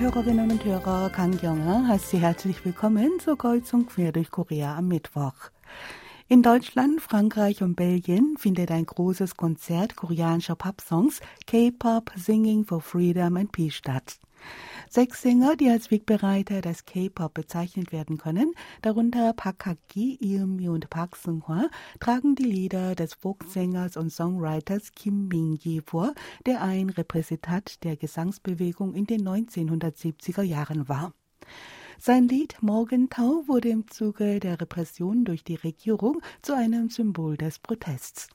Hörerinnen und Hörer, Kang Yonger heißt Sie herzlich willkommen zur Kreuzung quer durch Korea am Mittwoch. In Deutschland, Frankreich und Belgien findet ein großes Konzert koreanischer Pop-Songs K-Pop Singing for Freedom and Peace statt. Sechs Sänger, die als Wegbereiter des K-Pop bezeichnet werden können, darunter Park Hak-gi, Eun-mi und Park Seung-hwa, tragen die Lieder des Folksängers und Songwriters Kim Min-gi vor, der ein Repräsentant der Gesangsbewegung in den 1970er Jahren war. Sein Lied Morgentau wurde im Zuge der Repression durch die Regierung zu einem Symbol des Protests.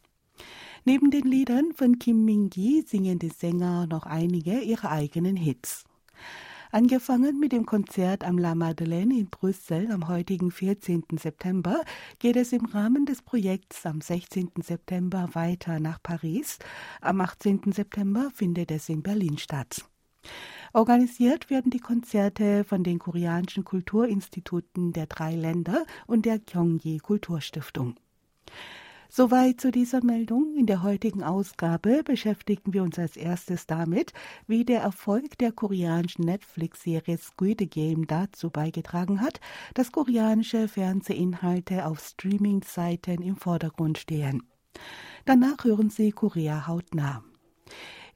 Neben den Liedern von Kim Min-gi singen die Sänger noch einige ihrer eigenen Hits. Angefangen mit dem Konzert am La Madeleine in Brüssel am heutigen 14. September geht es im Rahmen des Projekts am 16. September weiter nach Paris. Am 18. September findet es in Berlin statt. Organisiert werden die Konzerte von den koreanischen Kulturinstituten der drei Länder und der Kyungji Kulturstiftung. Soweit zu dieser Meldung. In der heutigen Ausgabe beschäftigen wir uns als erstes damit, wie der Erfolg der koreanischen Netflix-Serie Squid Game dazu beigetragen hat, dass koreanische Fernsehinhalte auf Streaming-Seiten im Vordergrund stehen. Danach hören Sie Korea hautnah.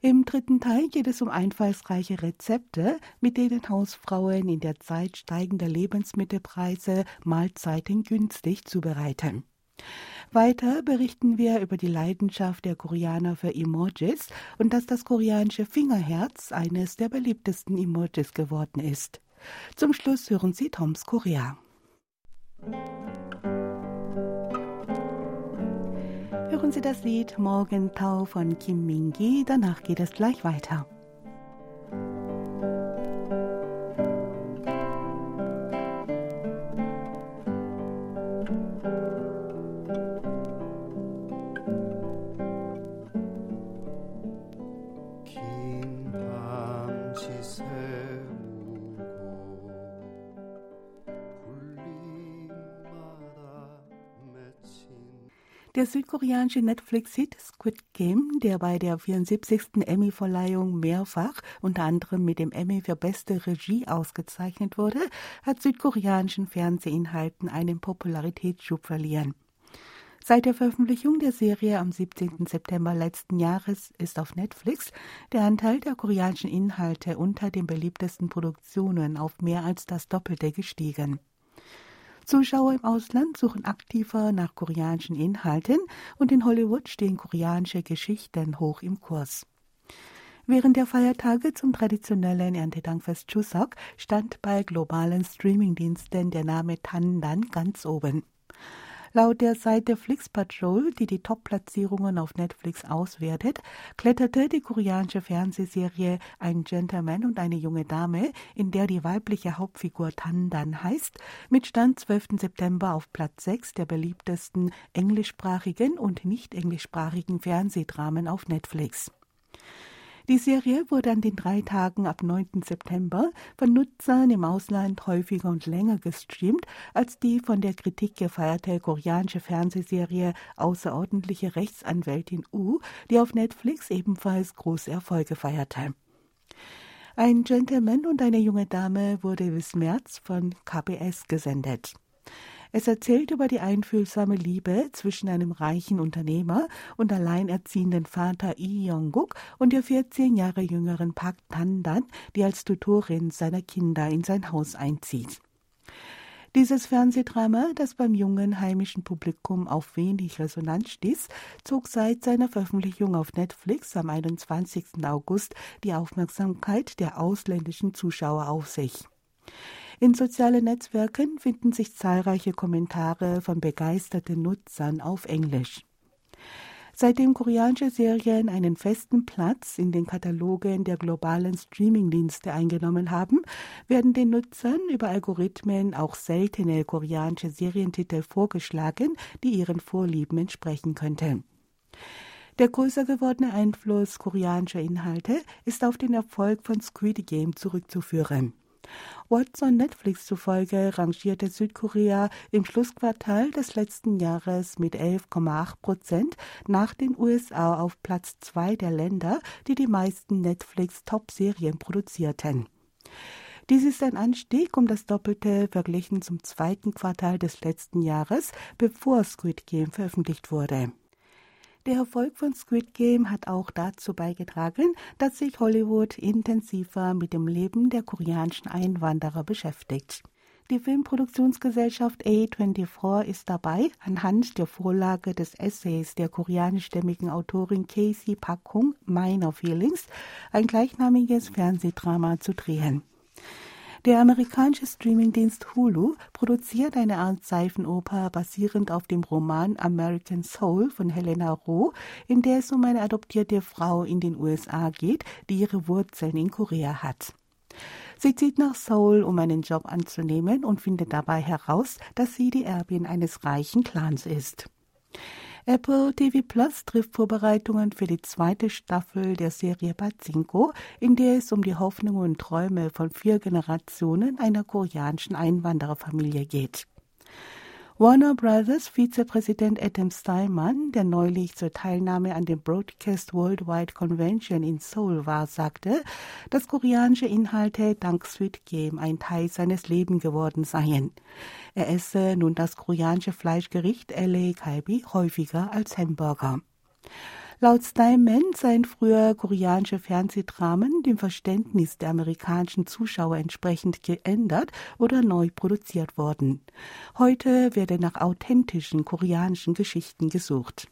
Im dritten Teil geht es um einfallsreiche Rezepte, mit denen Hausfrauen in der Zeit steigender Lebensmittelpreise Mahlzeiten günstig zubereiten. Weiter berichten wir über die Leidenschaft der Koreaner für Emojis und dass das koreanische Fingerherz eines der beliebtesten Emojis geworden ist. Zum Schluss hören Sie Toms Korea. Hören Sie das Lied Morgentau von Kim Min-gi, danach geht es gleich weiter. Der südkoreanische Netflix-Hit Squid Game, der bei der 74. Emmy-Verleihung mehrfach, unter anderem mit dem Emmy für beste Regie ausgezeichnet wurde, hat südkoreanischen Fernsehinhalten einen Popularitätsschub verliehen. Seit der Veröffentlichung der Serie am 17. September letzten Jahres ist auf Netflix der Anteil der koreanischen Inhalte unter den beliebtesten Produktionen auf mehr als das Doppelte gestiegen. Zuschauer im Ausland suchen aktiver nach koreanischen Inhalten und in Hollywood stehen koreanische Geschichten hoch im Kurs. Während der Feiertage zum traditionellen Erntedankfest Chuseok stand bei globalen Streamingdiensten der Name Tandan ganz oben. Laut der Seite Flix Patrol, die die Top-Platzierungen auf Netflix auswertet, kletterte die koreanische Fernsehserie Ein Gentleman und eine junge Dame, in der die weibliche Hauptfigur Tandan heißt, mit Stand 12. September auf Platz 6 der beliebtesten englischsprachigen und nicht englischsprachigen Fernsehdramen auf Netflix. Die Serie wurde an den drei Tagen ab 9. September von Nutzern im Ausland häufiger und länger gestreamt als die von der Kritik gefeierte koreanische Fernsehserie Außerordentliche Rechtsanwältin U, die auf Netflix ebenfalls große Erfolge feierte. Ein Gentleman und eine junge Dame wurde bis März von KBS gesendet. Es erzählt über die einfühlsame Liebe zwischen einem reichen Unternehmer und alleinerziehenden Vater Lee Young-guk und der 14 Jahre jüngeren Park Tandan, die als Tutorin seiner Kinder in sein Haus einzieht. Dieses Fernsehdrama, das beim jungen heimischen Publikum auf wenig Resonanz stieß, zog seit seiner Veröffentlichung auf Netflix am 21. August die Aufmerksamkeit der ausländischen Zuschauer auf sich. In sozialen Netzwerken finden sich zahlreiche Kommentare von begeisterten Nutzern auf Englisch. Seitdem koreanische Serien einen festen Platz in den Katalogen der globalen Streamingdienste eingenommen haben, werden den Nutzern über Algorithmen auch seltene koreanische Serientitel vorgeschlagen, die ihren Vorlieben entsprechen könnten. Der größer gewordene Einfluss koreanischer Inhalte ist auf den Erfolg von Squid Game zurückzuführen. Watson Netflix zufolge rangierte Südkorea im Schlussquartal des letzten Jahres mit 11,8 Prozent nach den USA auf Platz zwei der Länder, die die meisten Netflix-Top-Serien produzierten. Dies ist ein Anstieg um das Doppelte verglichen zum zweiten Quartal des letzten Jahres, bevor Squid Game veröffentlicht wurde. Der Erfolg von Squid Game hat auch dazu beigetragen, dass sich Hollywood intensiver mit dem Leben der koreanischen Einwanderer beschäftigt. Die Filmproduktionsgesellschaft A24 ist dabei, anhand der Vorlage des Essays der koreanischstämmigen Autorin Casey Pak-hung Minor Feelings ein gleichnamiges Fernsehdrama zu drehen. Der amerikanische Streamingdienst Hulu produziert eine Art Seifenoper basierend auf dem Roman American Soul von Helena Roh, in der es um eine adoptierte Frau in den USA geht, die ihre Wurzeln in Korea hat. Sie zieht nach Seoul, um einen Job anzunehmen und findet dabei heraus, dass sie die Erbin eines reichen Clans ist. Apple TV Plus trifft Vorbereitungen für die zweite Staffel der Serie Bazinko, in der es um die Hoffnungen und Träume von vier Generationen einer koreanischen Einwandererfamilie geht. Warner Brothers Vizepräsident Adam Steinman, der neulich zur Teilnahme an der Broadcast Worldwide Convention in Seoul war, sagte, dass koreanische Inhalte dank Sweet Game ein Teil seines Lebens geworden seien. Er esse nun das koreanische Fleischgericht LA Kalbi häufiger als Hamburger. Laut Steinman seien früher koreanische Fernsehdramen dem Verständnis der amerikanischen Zuschauer entsprechend geändert oder neu produziert worden. Heute werde nach authentischen koreanischen Geschichten gesucht.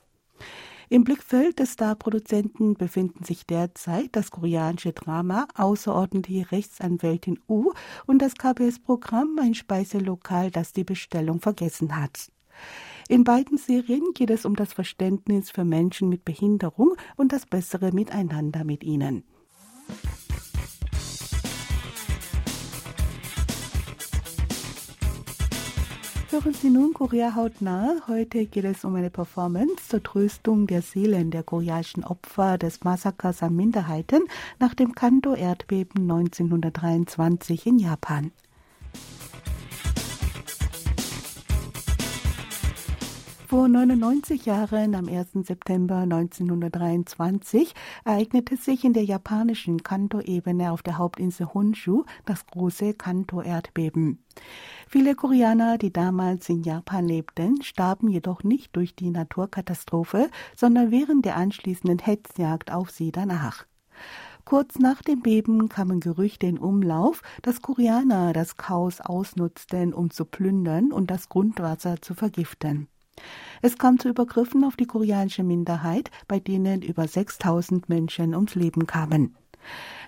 Im Blickfeld des Starproduzenten befinden sich derzeit das koreanische Drama Außerordentliche Rechtsanwältin U und das KBS-Programm Ein Speiselokal, das die Bestellung vergessen hat. In beiden Serien geht es um das Verständnis für Menschen mit Behinderung und das bessere Miteinander mit ihnen. Hören Sie nun Korea hautnah. Heute geht es um eine Performance zur Tröstung der Seelen der koreanischen Opfer des Massakers an Minderheiten nach dem Kanto-Erdbeben 1923 in Japan. Vor 99 Jahren, am 1. September 1923, ereignete sich in der japanischen Kanto-Ebene auf der Hauptinsel Honshu das große Kanto-Erdbeben. Viele Koreaner, die damals in Japan lebten, starben jedoch nicht durch die Naturkatastrophe, sondern während der anschließenden Hetzjagd auf sie danach. Kurz nach dem Beben kamen Gerüchte in Umlauf, dass Koreaner das Chaos ausnutzten, um zu plündern und das Grundwasser zu vergiften. Es kam zu Übergriffen auf die koreanische Minderheit, bei denen über 6000 Menschen ums Leben kamen.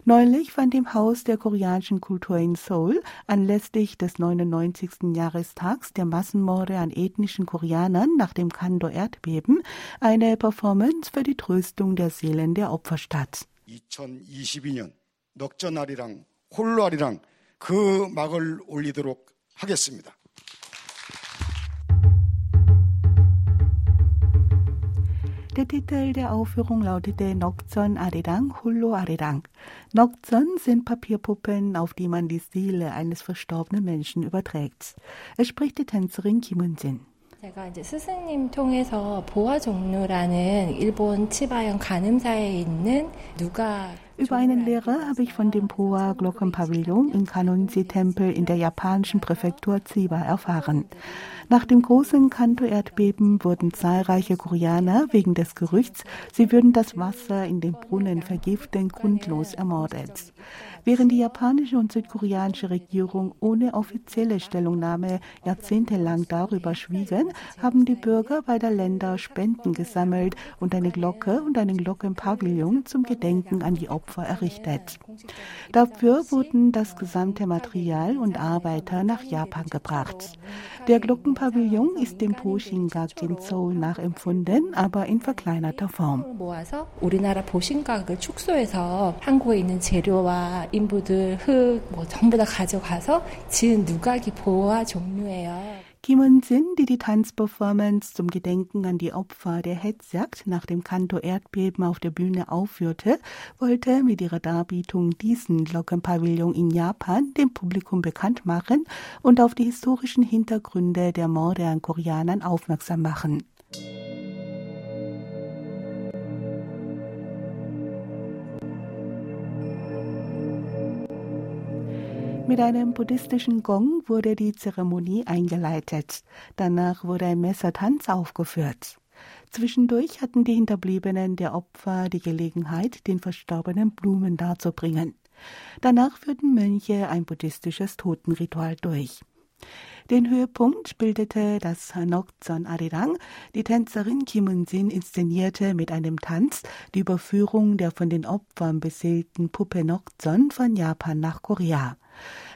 Neulich fand im Haus der koreanischen Kultur in Seoul anlässlich des 99. Jahrestags der Massenmorde an ethnischen Koreanern nach dem Kando-Erdbeben eine Performance für die Tröstung der Seelen der Opfer statt. 2022년 넉전아리랑 홀로아리랑 그 막을 올리도록 하겠습니다. Der Titel der Aufführung lautete Nokzon Arirang Hullo Arirang. Nokzon sind Papierpuppen, auf die man die Seele eines verstorbenen Menschen überträgt. Es spricht die Tänzerin Kim Eun-jin. 제가 이제 스승님 통해서 보아 종류라는 일본 치바현 간음사에 있는 누가 über einen Lehrer habe ich von dem Poa Glockenpavillon im Kanonsi-Tempel in der japanischen Präfektur Chiba erfahren. Nach dem großen Kanto-Erdbeben wurden zahlreiche Koreaner wegen des Gerüchts, sie würden das Wasser in den Brunnen vergiften, grundlos ermordet. Während die japanische und südkoreanische Regierung ohne offizielle Stellungnahme jahrzehntelang darüber schwiegen, haben die Bürger beider Länder Spenden gesammelt und eine Glocke und einen Glockenpavillon zum Gedenken an die Opfer errichtet. Dafür wurden das gesamte Material und Arbeiter nach Japan gebracht. Der Glockenpavillon ist dem Poshingak in Seoul nachempfunden, aber in verkleinerter Form. 우리나라 보신각을 축소해서 한국에 있는 재료와 인부들 흙뭐 전부 다 가져가서 지은 누각이 보아 종류예요. Kim Eun-sin, die die Tanzperformance zum Gedenken an die Opfer der Hetzjagd nach dem Kanto-Erdbeben auf der Bühne aufführte, wollte mit ihrer Darbietung diesen Glockenpavillon in Japan dem Publikum bekannt machen und auf die historischen Hintergründe der Morde an Koreanern aufmerksam machen. Mit einem buddhistischen Gong wurde die Zeremonie eingeleitet. Danach wurde ein Messertanz aufgeführt. Zwischendurch hatten die Hinterbliebenen der Opfer die Gelegenheit, den Verstorbenen Blumen darzubringen. Danach führten Mönche ein buddhistisches Totenritual durch. Den Höhepunkt bildete das Nokzon Arirang. Die Tänzerin Kim Un-sin inszenierte mit einem Tanz die Überführung der von den Opfern beseelten Puppe Nokzon von Japan nach Korea.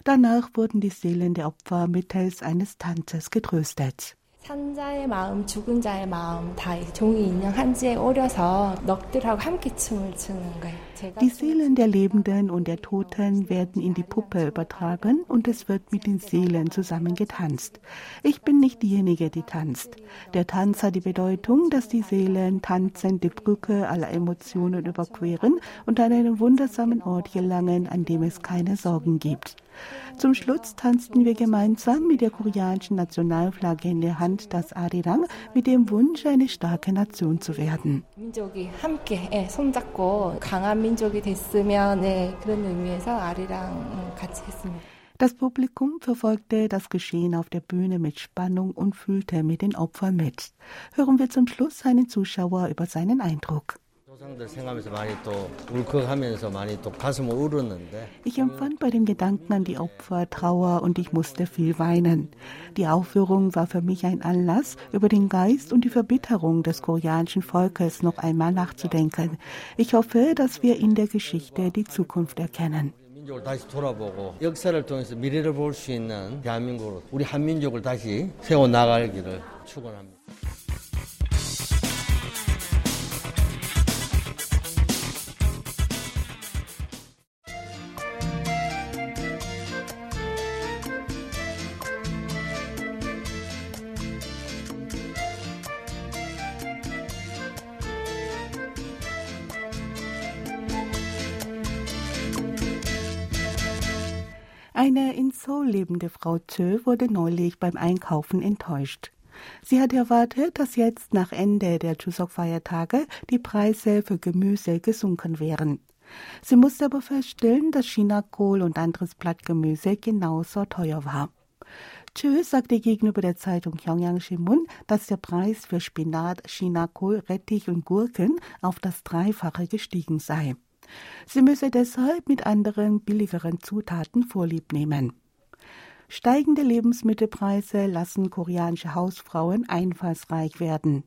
Danach wurden die Seelen der Opfer mittels eines Tanzes getröstet. 산자의 마음, 죽은 자의 마음 다 종이 인형 한지에 오려서 넋들하고 함께 춤을 추는 거예요. die Seelen der Lebenden und der Toten werden in die Puppe übertragen und es wird mit den Seelen zusammen getanzt. Ich bin nicht diejenige, die tanzt. Der Tanz hat die Bedeutung, dass die Seelen tanzend die Brücke aller Emotionen überqueren und an einen wundersamen Ort gelangen, an dem es keine Sorgen gibt. Zum Schluss tanzten wir gemeinsam mit der koreanischen Nationalflagge in der Hand das Arirang mit dem Wunsch, eine starke Nation zu werden. Das Publikum verfolgte das Geschehen auf der Bühne mit Spannung und fühlte mit den Opfern mit. Hören wir zum Schluss einen Zuschauer über seinen Eindruck. Ich empfand bei dem Gedanken an die Opfer Trauer und ich musste viel weinen. Die Aufführung war für mich ein Anlass, über den Geist und die Verbitterung des koreanischen Volkes noch einmal nachzudenken. Ich hoffe, dass wir in der Geschichte die Zukunft erkennen. 민족을 다시 돌아보고 역사를 통해서 미래를 볼 수 있는 대한민국으로 우리 한민족을 다시 세워 나가기를 축원합니다. lebende Frau Chö wurde neulich beim Einkaufen enttäuscht. Sie hat erwartet, dass jetzt nach Ende der Chuseok-Feiertage die Preise für Gemüse gesunken wären. Sie musste aber feststellen, dass Chinakohl und anderes Blattgemüse genauso teuer war. Chö sagte gegenüber der Zeitung Pyongyang Shimun, dass der Preis für Spinat, Chinakohl, Rettich und Gurken auf das Dreifache gestiegen sei. Sie müsse deshalb mit anderen billigeren Zutaten Vorlieb nehmen. Steigende Lebensmittelpreise lassen koreanische Hausfrauen einfallsreich werden.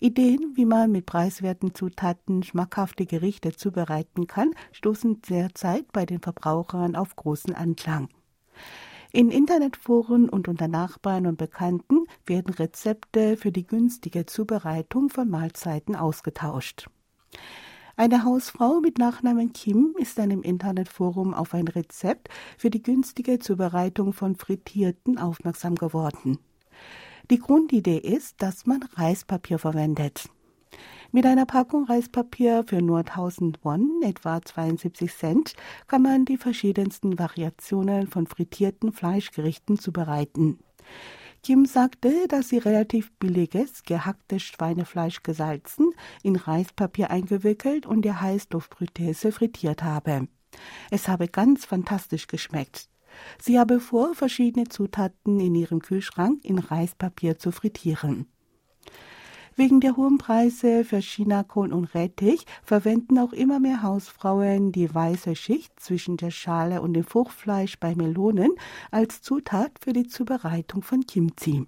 Ideen, wie man mit preiswerten Zutaten schmackhafte Gerichte zubereiten kann, stoßen derzeit bei den Verbrauchern auf großen Anklang. In Internetforen und unter Nachbarn und Bekannten werden Rezepte für die günstige Zubereitung von Mahlzeiten ausgetauscht. Eine Hausfrau mit Nachnamen Kim ist dann im Internetforum auf ein Rezept für die günstige Zubereitung von Frittierten aufmerksam geworden. Die Grundidee ist, dass man Reispapier verwendet. Mit einer Packung Reispapier für nur 1000 Won, etwa 72 Cent, kann man die verschiedensten Variationen von frittierten Fleischgerichten zubereiten. Kim sagte, dass sie relativ billiges, gehacktes Schweinefleisch gesalzen, in Reispapier eingewickelt und der Heißluftfritteuse frittiert habe. Es habe ganz fantastisch geschmeckt. Sie habe vor, verschiedene Zutaten in ihrem Kühlschrank in Reispapier zu frittieren. Wegen der hohen Preise für Chinakohl und Rettich verwenden auch immer mehr Hausfrauen die weiße Schicht zwischen der Schale und dem Fruchtfleisch bei Melonen als Zutat für die Zubereitung von Kimchi.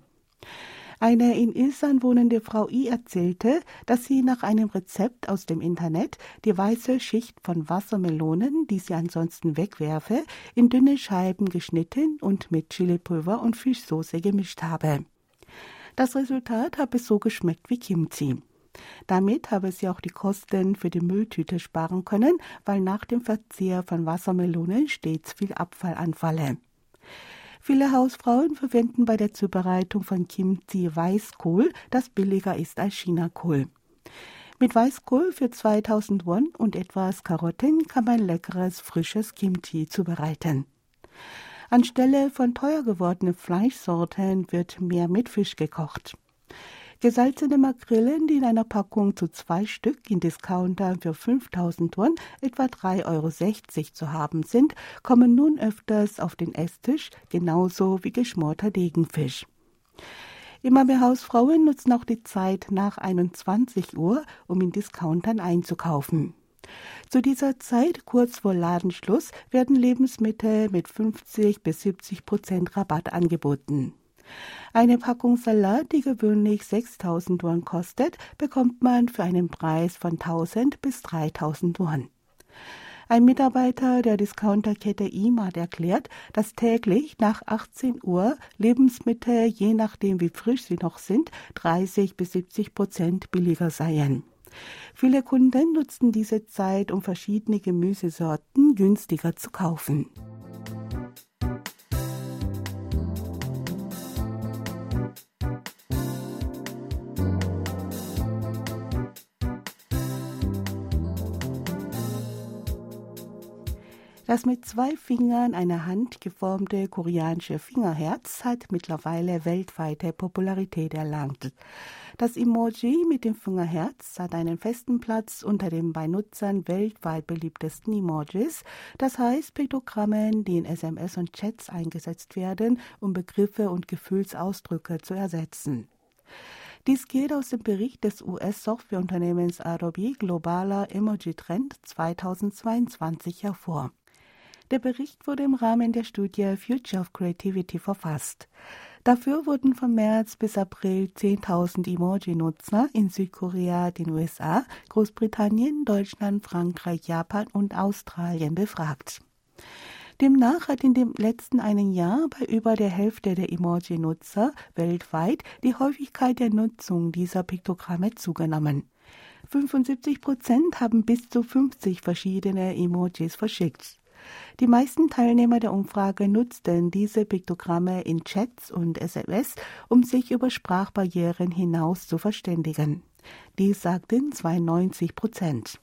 Eine in Ilsan wohnende Frau I erzählte, dass sie nach einem Rezept aus dem Internet die weiße Schicht von Wassermelonen, die sie ansonsten wegwerfe, in dünne Scheiben geschnitten und mit Chilipulver und Fischsoße gemischt habe. Das Resultat habe so geschmeckt wie Kimchi. Damit habe sie auch die Kosten für die Mülltüte sparen können, weil nach dem Verzehr von Wassermelonen stets viel Abfall anfalle. Viele Hausfrauen verwenden bei der Zubereitung von Kimchi Weißkohl, das billiger ist als Chinakohl. Mit Weißkohl für 2000 Won und etwas Karotten kann man leckeres, frisches Kimchi zubereiten. Anstelle von teuer gewordenen Fleischsorten wird mehr mit Fisch gekocht. Gesalzene Makrelen, die in einer Packung zu zwei Stück in Discountern für 5000 Won etwa 3,60 Euro zu haben sind, kommen nun öfters auf den Esstisch, genauso wie geschmorter Degenfisch. Immer mehr Hausfrauen nutzen auch die Zeit nach 21 Uhr, um in Discountern einzukaufen. Zu dieser Zeit, kurz vor Ladenschluss, werden Lebensmittel mit 50 bis 70 Prozent Rabatt angeboten. Eine Packung Salat, die gewöhnlich 6000 Won kostet, bekommt man für einen Preis von 1000 bis 3000 Won. Ein Mitarbeiter der Discounterkette IMAD erklärt, dass täglich nach 18 Uhr Lebensmittel, je nachdem wie frisch sie noch sind, 30 bis 70 Prozent billiger seien. Viele Kunden nutzten diese Zeit, um verschiedene Gemüsesorten günstiger zu kaufen. Das mit zwei Fingern einer Hand geformte koreanische Fingerherz hat mittlerweile weltweite Popularität erlangt. Das Emoji mit dem Fingerherz hat einen festen Platz unter den bei Nutzern weltweit beliebtesten Emojis, das heißt Piktogrammen, die in SMS und Chats eingesetzt werden, um Begriffe und Gefühlsausdrücke zu ersetzen. Dies geht aus dem Bericht des US-Softwareunternehmens Adobe Globaler Emoji Trend 2022 hervor. Der Bericht wurde im Rahmen der Studie Future of Creativity verfasst. Dafür wurden von März bis April 10.000 Emoji-Nutzer in Südkorea, den USA, Großbritannien, Deutschland, Frankreich, Japan und Australien befragt. Demnach hat in dem letzten einen Jahr bei über der Hälfte der Emoji-Nutzer weltweit die Häufigkeit der Nutzung dieser Piktogramme zugenommen. 75 Prozent haben bis zu 50 verschiedene Emojis verschickt. Die meisten Teilnehmer der Umfrage nutzten diese Piktogramme in Chats und SMS, um sich über Sprachbarrieren hinaus zu verständigen. Dies sagten 92 Prozent.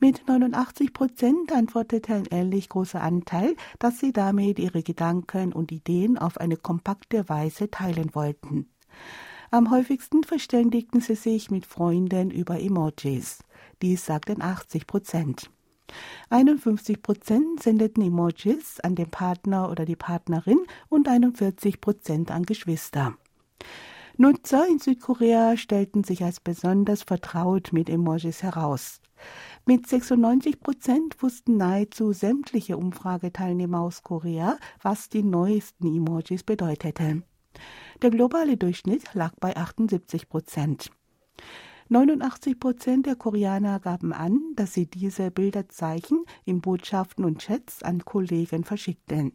Mit 89 Prozent antwortete ein ähnlich großer Anteil, dass sie damit ihre Gedanken und Ideen auf eine kompakte Weise teilen wollten. Am häufigsten verständigten sie sich mit Freunden über Emojis. Dies sagten 80 Prozent. 51 Prozent sendeten Emojis an den Partner oder die Partnerin und 41 Prozent an Geschwister. Nutzer in Südkorea stellten sich als besonders vertraut mit Emojis heraus. Mit 96 Prozent wussten nahezu sämtliche Umfrageteilnehmer aus Korea, was die neuesten Emojis bedeuteten. Der globale Durchschnitt lag bei 78 Prozent. 89 Prozent der Koreaner gaben an, dass sie diese Bilderzeichen in Botschaften und Chats an Kollegen verschickten.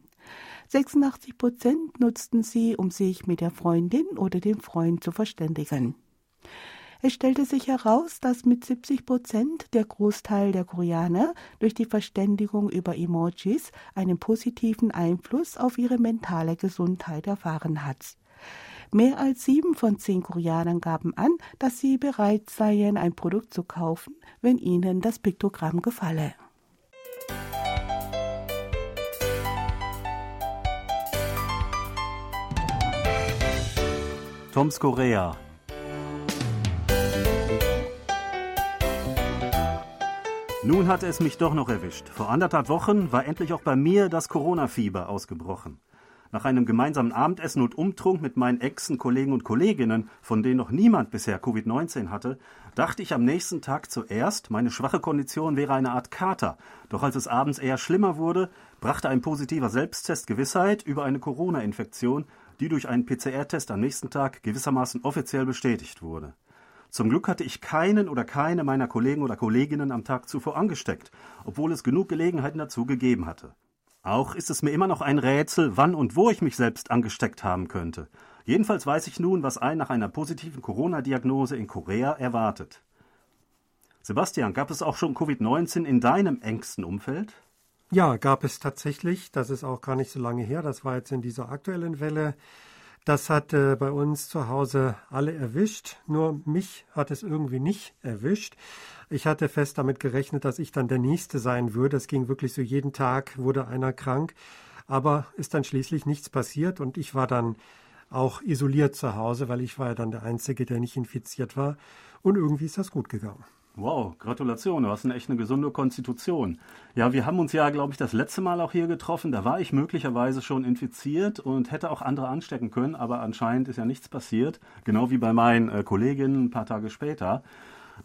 86 Prozent nutzten sie, um sich mit der Freundin oder dem Freund zu verständigen. Es stellte sich heraus, dass mit 70 Prozent der Großteil der Koreaner durch die Verständigung über Emojis einen positiven Einfluss auf ihre mentale Gesundheit erfahren hat. Mehr als sieben von zehn Koreanern gaben an, dass sie bereit seien, ein Produkt zu kaufen, wenn ihnen das Piktogramm gefalle. Toms Korea. Nun hatte es mich doch noch erwischt. Vor anderthalb Wochen war endlich auch bei mir das Corona-Fieber ausgebrochen. Nach einem gemeinsamen Abendessen und Umtrunk mit meinen Exen, Kollegen und Kolleginnen, von denen noch niemand bisher Covid-19 hatte, dachte ich am nächsten Tag zuerst, meine schwache Kondition wäre eine Art Kater. Doch als es abends eher schlimmer wurde, brachte ein positiver Selbsttest Gewissheit über eine Corona-Infektion, die durch einen PCR-Test am nächsten Tag gewissermaßen offiziell bestätigt wurde. Zum Glück hatte ich keinen oder keine meiner Kollegen oder Kolleginnen am Tag zuvor angesteckt, obwohl es genug Gelegenheiten dazu gegeben hatte. Auch ist es mir immer noch ein Rätsel, wann und wo ich mich selbst angesteckt haben könnte. Jedenfalls weiß ich nun, was einen nach einer positiven Corona-Diagnose in Korea erwartet. Sebastian, gab es auch schon Covid-19 in deinem engsten Umfeld? Ja, gab es tatsächlich. Das ist auch gar nicht so lange her. Das war jetzt in dieser aktuellen Welle. Das hat äh, bei uns zu Hause alle erwischt. Nur mich hat es irgendwie nicht erwischt. Ich hatte fest damit gerechnet, dass ich dann der Nächste sein würde. Es ging wirklich so jeden Tag, wurde einer krank. Aber ist dann schließlich nichts passiert und ich war dann auch isoliert zu Hause, weil ich war ja dann der Einzige, der nicht infiziert war. Und irgendwie ist das gut gegangen. Wow, Gratulation, du hast eine echt eine gesunde Konstitution. Ja, wir haben uns ja, glaube ich, das letzte Mal auch hier getroffen. Da war ich möglicherweise schon infiziert und hätte auch andere anstecken können, aber anscheinend ist ja nichts passiert. Genau wie bei meinen äh, Kolleginnen ein paar Tage später.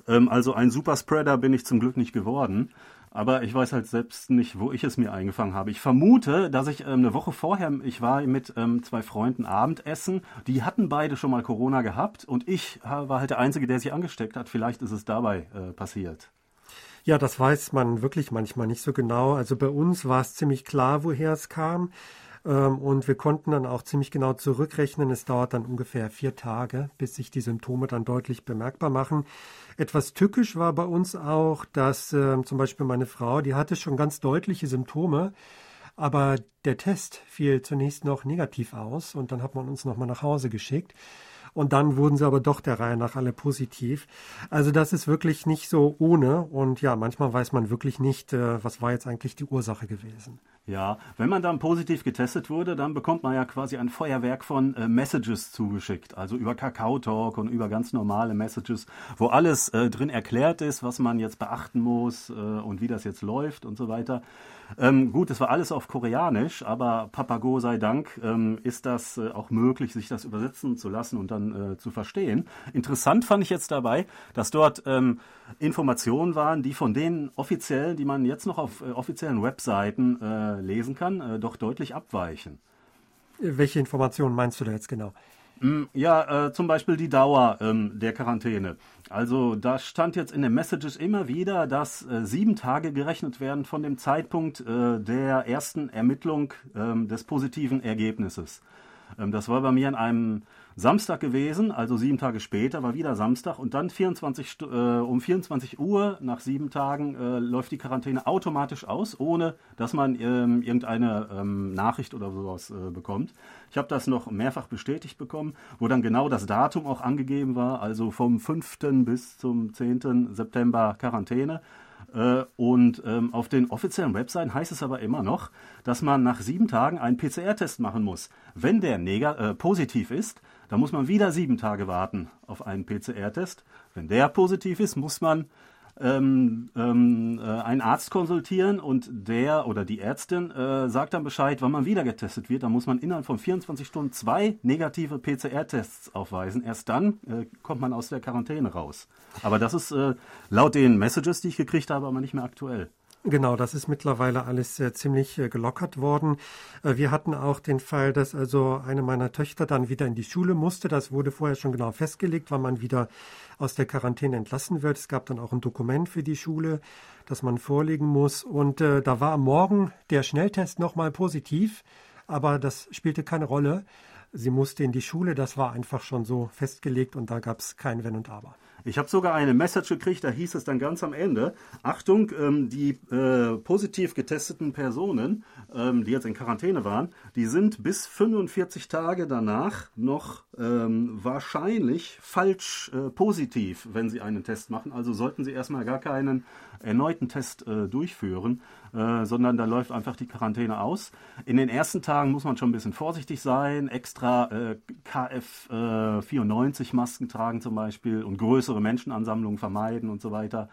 Ähm, also ein Superspreader bin ich zum Glück nicht geworden. Aber ich weiß halt selbst nicht, wo ich es mir eingefangen habe. Ich vermute, dass ich ähm, eine Woche vorher, ich war mit ähm, zwei Freunden Abendessen, die hatten beide schon mal Corona gehabt und ich war halt der Einzige, der sich angesteckt hat. Vielleicht ist es dabei äh, passiert. Ja, das weiß man wirklich manchmal nicht so genau. Also bei uns war es ziemlich klar, woher es kam. Ähm, und wir konnten dann auch ziemlich genau zurückrechnen. Es dauert dann ungefähr vier Tage, bis sich die Symptome dann deutlich bemerkbar machen. Etwas tückisch war bei uns auch, dass äh, zum Beispiel meine Frau, die hatte schon ganz deutliche Symptome, aber der Test fiel zunächst noch negativ aus und dann hat man uns nochmal nach Hause geschickt. Und dann wurden sie aber doch der Reihe nach alle positiv. Also das ist wirklich nicht so ohne. Und ja, manchmal weiß man wirklich nicht, äh, was war jetzt eigentlich die Ursache gewesen. Ja, wenn man dann positiv getestet wurde, dann bekommt man ja quasi ein Feuerwerk von äh, Messages zugeschickt, also über Kakao Talk und über ganz normale Messages, wo alles äh, drin erklärt ist, was man jetzt beachten muss äh, und wie das jetzt läuft und so weiter. Ähm, gut, es war alles auf Koreanisch, aber Papago sei Dank ähm, ist das äh, auch möglich, sich das übersetzen zu lassen und dann äh, zu verstehen. Interessant fand ich jetzt dabei, dass dort ähm, Informationen waren, die von denen offiziell, die man jetzt noch auf äh, offiziellen Webseiten äh, lesen kann, äh, doch deutlich abweichen. Welche Informationen meinst du da jetzt genau? Mm, ja, äh, zum Beispiel die Dauer ähm, der Quarantäne. Also da stand jetzt in den Messages immer wieder, dass äh, sieben Tage gerechnet werden von dem Zeitpunkt der ersten Ermittlung ähm, des positiven Ergebnisses. Ähm, das war bei mir in einem Samstag gewesen, also sieben Tage später war wieder Samstag und dann 24, äh, um 24 Uhr nach sieben Tagen äh, läuft die Quarantäne automatisch aus, ohne dass man ähm, irgendeine ähm, Nachricht oder sowas äh, bekommt. Ich habe das noch mehrfach bestätigt bekommen, wo dann genau das Datum auch angegeben war, also vom 5. bis zum 10. September Quarantäne. Äh, und ähm, auf den offiziellen Webseiten heißt es aber immer noch, dass man nach sieben Tagen einen PCR-Test machen muss. Wenn der neg- äh, positiv ist, dann muss man wieder sieben Tage warten auf einen PCR-Test. Wenn der positiv ist, muss man ähm, ähm, äh, einen Arzt konsultieren und der oder die Ärztin äh, sagt dann Bescheid, wann man wieder getestet wird. Da muss man innerhalb von 24 Stunden zwei negative PCR-Tests aufweisen. Erst dann äh, kommt man aus der Quarantäne raus. Aber das ist äh, laut den Messages, die ich gekriegt habe, aber nicht mehr aktuell. Genau, das ist mittlerweile alles äh, ziemlich äh, gelockert worden. Äh, wir hatten auch den Fall, dass also eine meiner Töchter dann wieder in die Schule musste. Das wurde vorher schon genau festgelegt, wann man wieder aus der Quarantäne entlassen wird. Es gab dann auch ein Dokument für die Schule, das man vorlegen muss. Und äh, da war am Morgen der Schnelltest nochmal positiv, aber das spielte keine Rolle. Sie musste in die Schule, das war einfach schon so festgelegt und da gab es kein Wenn und Aber. Ich habe sogar eine Message gekriegt, da hieß es dann ganz am Ende, Achtung, ähm, die äh, positiv getesteten Personen, ähm, die jetzt in Quarantäne waren, die sind bis 45 Tage danach noch ähm, wahrscheinlich falsch äh, positiv, wenn sie einen Test machen. Also sollten sie erstmal gar keinen erneuten Test äh, durchführen, äh, sondern da läuft einfach die Quarantäne aus. In den ersten Tagen muss man schon ein bisschen vorsichtig sein, extra äh, KF94 Masken tragen zum Beispiel und größere Menschenansammlungen vermeiden und so weiter.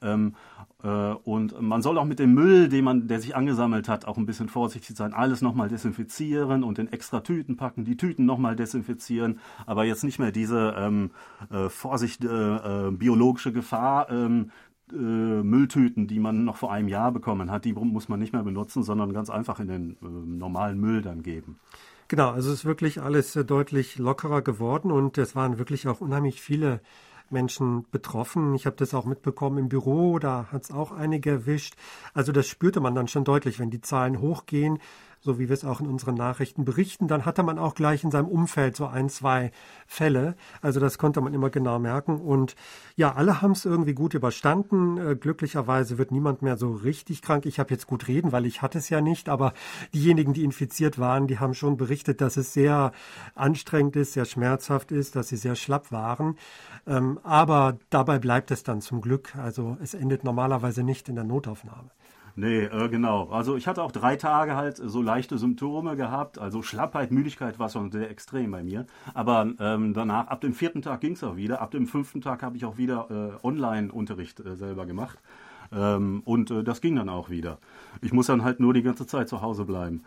Ähm, äh, und man soll auch mit dem Müll, den man, der sich angesammelt hat, auch ein bisschen vorsichtig sein. Alles nochmal desinfizieren und in extra Tüten packen, die Tüten nochmal desinfizieren, aber jetzt nicht mehr diese ähm, äh, Vorsicht, äh, äh biologische Gefahr ähm, äh, Mülltüten, die man noch vor einem Jahr bekommen hat, die muss man nicht mehr benutzen, sondern ganz einfach in den äh, normalen Müll dann geben. Genau, also es ist wirklich alles äh, deutlich lockerer geworden und es waren wirklich auch unheimlich viele Menschen betroffen. Ich habe das auch mitbekommen im Büro, da hat es auch einige erwischt. Also das spürte man dann schon deutlich, wenn die Zahlen hochgehen so wie wir es auch in unseren Nachrichten berichten, dann hatte man auch gleich in seinem Umfeld so ein, zwei Fälle. Also das konnte man immer genau merken. Und ja, alle haben es irgendwie gut überstanden. Äh, glücklicherweise wird niemand mehr so richtig krank. Ich habe jetzt gut reden, weil ich hatte es ja nicht, aber diejenigen, die infiziert waren, die haben schon berichtet, dass es sehr anstrengend ist, sehr schmerzhaft ist, dass sie sehr schlapp waren. Ähm, aber dabei bleibt es dann zum Glück. Also es endet normalerweise nicht in der Notaufnahme. Nee, äh, genau. Also ich hatte auch drei Tage halt so leichte Symptome gehabt. Also Schlappheit, Müdigkeit war schon sehr extrem bei mir. Aber ähm, danach, ab dem vierten Tag ging es auch wieder. Ab dem fünften Tag habe ich auch wieder äh, Online-Unterricht äh, selber gemacht. Ähm, und äh, das ging dann auch wieder. Ich muss dann halt nur die ganze Zeit zu Hause bleiben.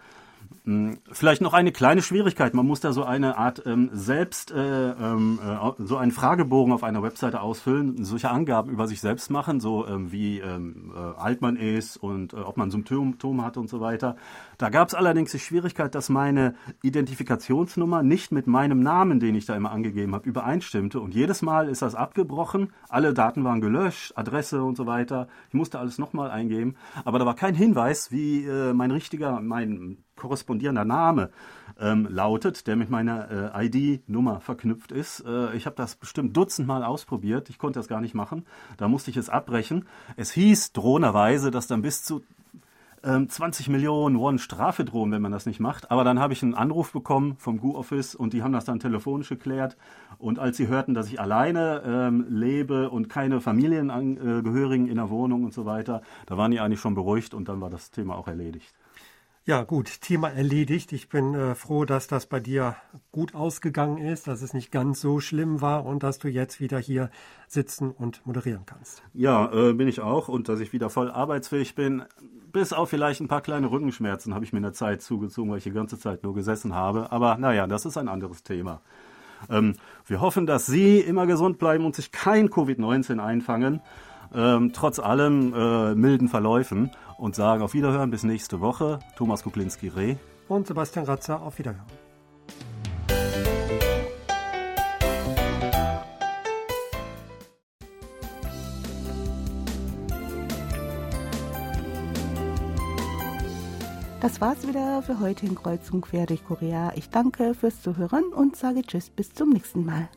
Hm, vielleicht noch eine kleine Schwierigkeit. Man muss da so eine Art ähm, selbst, äh, ähm, äh, so einen Fragebogen auf einer Webseite ausfüllen, solche Angaben über sich selbst machen, so ähm, wie ähm, äh, alt man ist und äh, ob man Symptome hat und so weiter. Da gab es allerdings die Schwierigkeit, dass meine Identifikationsnummer nicht mit meinem Namen, den ich da immer angegeben habe, übereinstimmte. Und jedes Mal ist das abgebrochen. Alle Daten waren gelöscht, Adresse und so weiter. Ich musste alles nochmal eingeben. Aber da war kein Hinweis, wie äh, mein richtiger, mein korrespondierender Name ähm, lautet, der mit meiner äh, ID-Nummer verknüpft ist. Äh, ich habe das bestimmt dutzendmal ausprobiert. Ich konnte das gar nicht machen. Da musste ich es abbrechen. Es hieß drohenderweise, dass dann bis zu 20 ähm, Millionen Won Strafe drohen, wenn man das nicht macht. Aber dann habe ich einen Anruf bekommen vom GU-Office und die haben das dann telefonisch geklärt. Und als sie hörten, dass ich alleine ähm, lebe und keine Familienangehörigen in der Wohnung und so weiter, da waren die eigentlich schon beruhigt und dann war das Thema auch erledigt. Ja, gut, Thema erledigt. Ich bin äh, froh, dass das bei dir gut ausgegangen ist, dass es nicht ganz so schlimm war und dass du jetzt wieder hier sitzen und moderieren kannst. Ja, äh, bin ich auch und dass ich wieder voll arbeitsfähig bin. Bis auf vielleicht ein paar kleine Rückenschmerzen habe ich mir in der Zeit zugezogen, weil ich die ganze Zeit nur gesessen habe. Aber naja, das ist ein anderes Thema. Ähm, wir hoffen, dass Sie immer gesund bleiben und sich kein Covid-19 einfangen ähm, trotz allem äh, milden Verläufen und sagen auf Wiederhören bis nächste Woche. Thomas Kuklinski-Reh und Sebastian Ratzer auf Wiederhören. Das war's wieder für heute in Kreuzung quer durch Korea. Ich danke fürs Zuhören und sage Tschüss bis zum nächsten Mal.